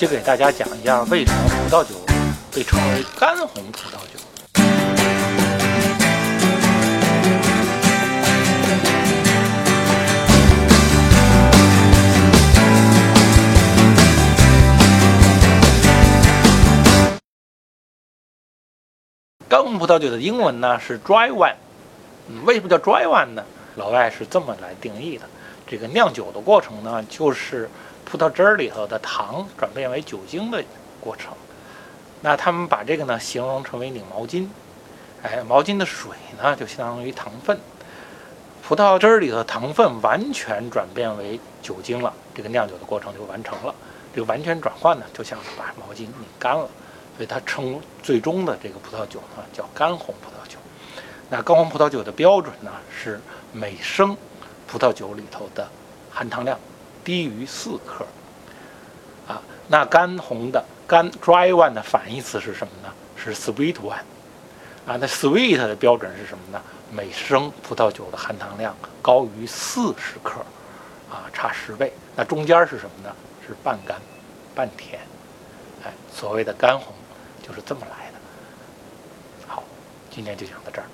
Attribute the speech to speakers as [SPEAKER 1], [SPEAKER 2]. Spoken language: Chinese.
[SPEAKER 1] 就给大家讲一下为什么葡萄酒被称为干红葡萄酒。干红葡萄酒的英文呢是 dry wine，为什么叫 dry wine 呢？老外是这么来定义的：这个酿酒的过程呢，就是葡萄汁儿里头的糖转变为酒精的过程。那他们把这个呢形容成为拧毛巾，哎，毛巾的水呢就相当于糖分，葡萄汁儿里头的糖分完全转变为酒精了，这个酿酒的过程就完成了。这个完全转换呢，就像是把毛巾拧干了。所以它称最终的这个葡萄酒呢叫干红葡萄酒。那干红葡萄酒的标准呢是每升葡萄酒里头的含糖量低于四克。啊，那干红的干 dry one 的反义词是什么呢？是 sweet one。啊，那 sweet 的标准是什么呢？每升葡萄酒的含糖量高于四十克，啊，差十倍。那中间是什么呢？是半干半甜。哎，所谓的干红。就是这么来的。好，今天就讲到这儿。